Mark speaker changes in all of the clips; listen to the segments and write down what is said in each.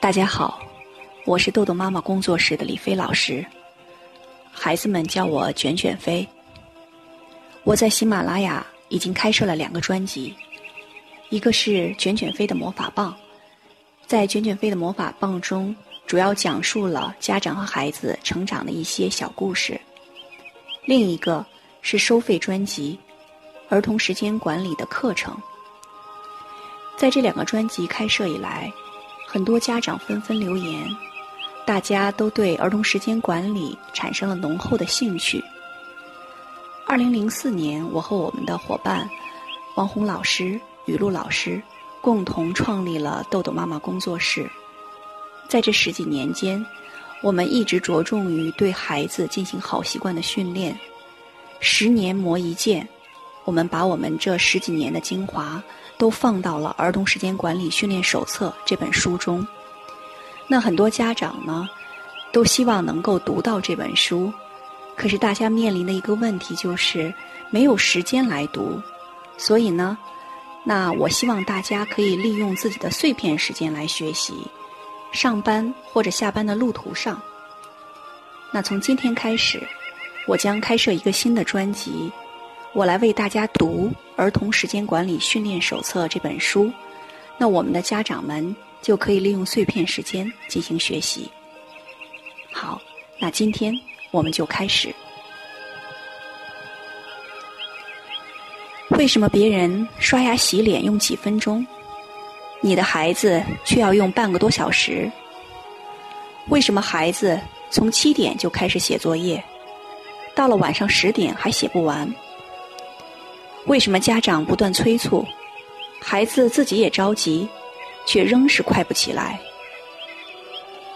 Speaker 1: 大家好，我是豆豆妈妈工作室的李飞老师，孩子们叫我卷卷飞。我在喜马拉雅已经开设了两个专辑，一个是卷卷飞的魔法棒，在卷卷飞的魔法棒中，主要讲述了家长和孩子成长的一些小故事；另一个是收费专辑，儿童时间管理的课程。在这两个专辑开设以来，很多家长纷纷留言，大家都对儿童时间管理产生了浓厚的兴趣。二零零四年，我和我们的伙伴王红老师、雨露老师共同创立了豆豆妈妈工作室。在这十几年间，我们一直着重于对孩子进行好习惯的训练。十年磨一剑，我们把我们这十几年的精华。都放到了《儿童时间管理训练手册》这本书中。那很多家长呢，都希望能够读到这本书，可是大家面临的一个问题就是没有时间来读。所以呢，那我希望大家可以利用自己的碎片时间来学习，上班或者下班的路途上。那从今天开始，我将开设一个新的专辑。我来为大家读《儿童时间管理训练手册》这本书，那我们的家长们就可以利用碎片时间进行学习。好，那今天我们就开始。为什么别人刷牙洗脸用几分钟，你的孩子却要用半个多小时？为什么孩子从七点就开始写作业，到了晚上十点还写不完？为什么家长不断催促，孩子自己也着急，却仍是快不起来？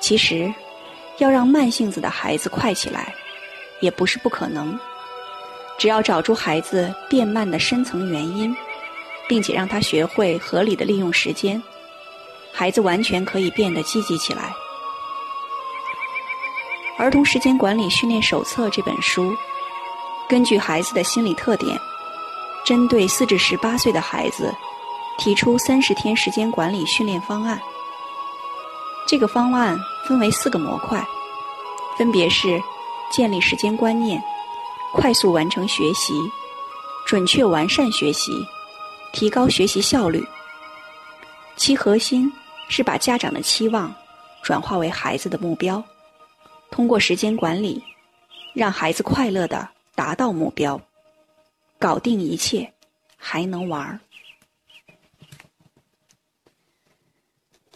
Speaker 1: 其实，要让慢性子的孩子快起来，也不是不可能。只要找出孩子变慢的深层原因，并且让他学会合理的利用时间，孩子完全可以变得积极起来。《儿童时间管理训练手册》这本书，根据孩子的心理特点。针对四至十八岁的孩子，提出三十天时间管理训练方案。这个方案分为四个模块，分别是建立时间观念、快速完成学习、准确完善学习、提高学习效率。其核心是把家长的期望转化为孩子的目标，通过时间管理，让孩子快乐的达到目标。搞定一切，还能玩儿。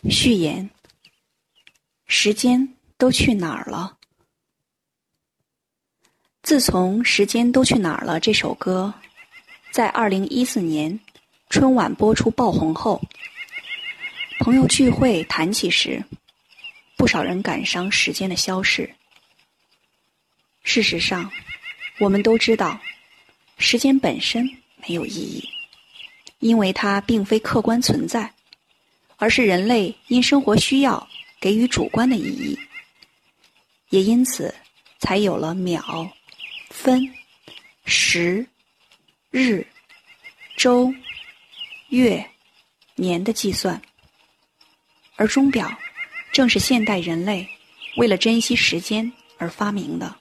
Speaker 1: 序言：时间都去哪儿了？自从《时间都去哪儿了》这首歌在二零一四年春晚播出爆红后，朋友聚会谈起时，不少人感伤时间的消逝。事实上，我们都知道。时间本身没有意义，因为它并非客观存在，而是人类因生活需要给予主观的意义。也因此，才有了秒、分、时、日、周、月、年的计算。而钟表，正是现代人类为了珍惜时间而发明的。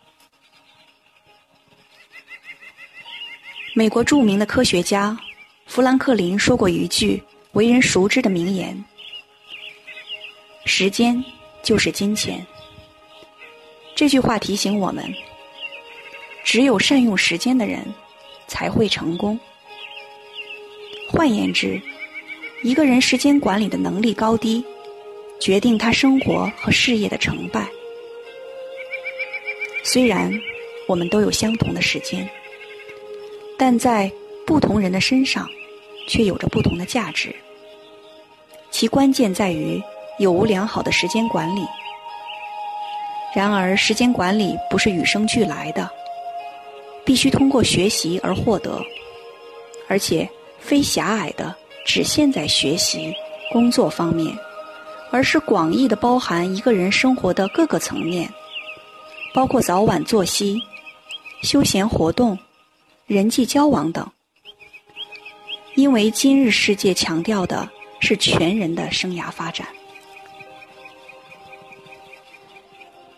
Speaker 1: 美国著名的科学家富兰克林说过一句为人熟知的名言：“时间就是金钱。”这句话提醒我们，只有善用时间的人才会成功。换言之，一个人时间管理的能力高低，决定他生活和事业的成败。虽然我们都有相同的时间。但在不同人的身上，却有着不同的价值。其关键在于有无良好的时间管理。然而，时间管理不是与生俱来的，必须通过学习而获得，而且非狭隘的只限在学习、工作方面，而是广义的包含一个人生活的各个层面，包括早晚作息、休闲活动。人际交往等，因为今日世界强调的是全人的生涯发展，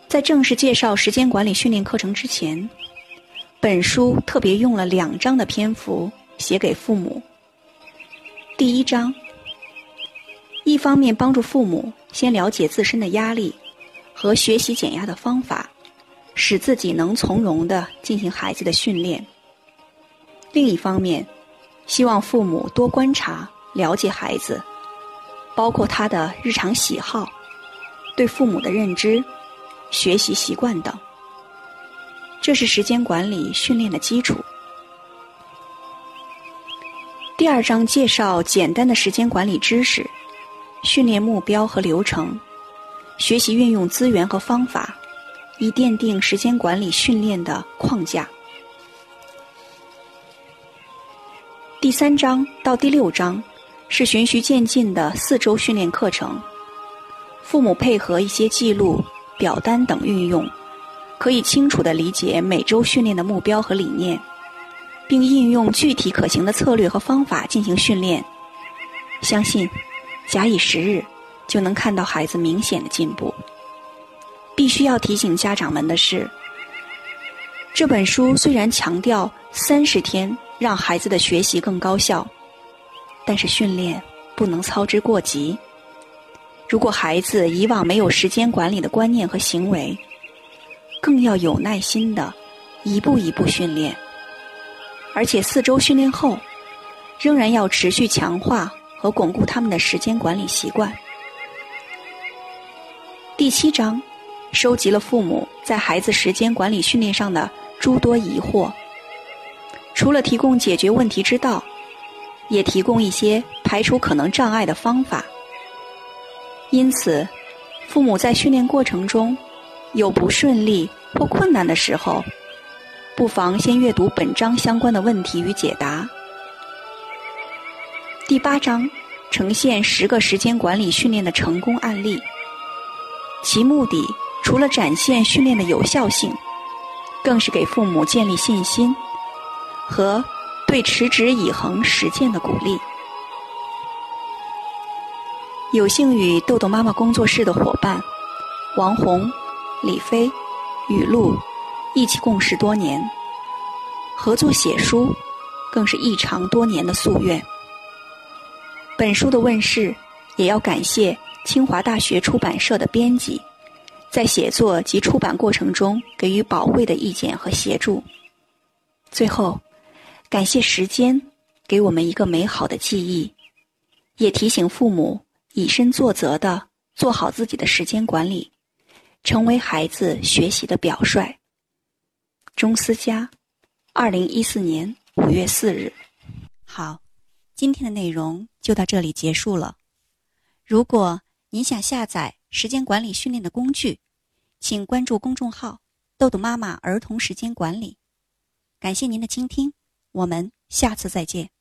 Speaker 1: 在正式介绍时间管理训练课程之前，本书特别用了两章的篇幅写给父母。第一章，一方面帮助父母先了解自身的压力和学习减压的方法，使自己能从容的进行孩子的训练；另一方面，希望父母多观察、了解孩子，包括他的日常喜好、对父母的认知。学习习惯等，这是时间管理训练的基础。第二章介绍简单的时间管理知识、训练目标和流程、学习运用资源和方法，以奠定时间管理训练的框架。第三章到第六章是循序渐进的四周训练课程，父母配合一些记录。表单等运用，可以清楚地理解每周训练的目标和理念，并应用具体可行的策略和方法进行训练。相信，假以时日，就能看到孩子明显的进步。必须要提醒家长们的是，这本书虽然强调三十天让孩子的学习更高效，但是训练不能操之过急。如果孩子以往没有时间管理的观念和行为，更要有耐心的一步一步训练，而且四周训练后，仍然要持续强化和巩固他们的时间管理习惯。第七章收集了父母在孩子时间管理训练上的诸多疑惑，除了提供解决问题之道，也提供一些排除可能障碍的方法。因此，父母在训练过程中有不顺利或困难的时候，不妨先阅读本章相关的问题与解答。第八章呈现十个时间管理训练的成功案例，其目的除了展现训练的有效性，更是给父母建立信心和对持之以恒实践的鼓励。有幸与豆豆妈妈工作室的伙伴王红、李飞、雨露一起共事多年，合作写书更是异常多年的夙愿。本书的问世，也要感谢清华大学出版社的编辑，在写作及出版过程中给予宝贵的意见和协助。最后，感谢时间给我们一个美好的记忆，也提醒父母。以身作则的做好自己的时间管理，成为孩子学习的表率。钟思佳，二零一四年五月四日。
Speaker 2: 好，今天的内容就到这里结束了。如果您想下载时间管理训练的工具，请关注公众号“豆豆妈妈儿童时间管理”。感谢您的倾听，我们下次再见。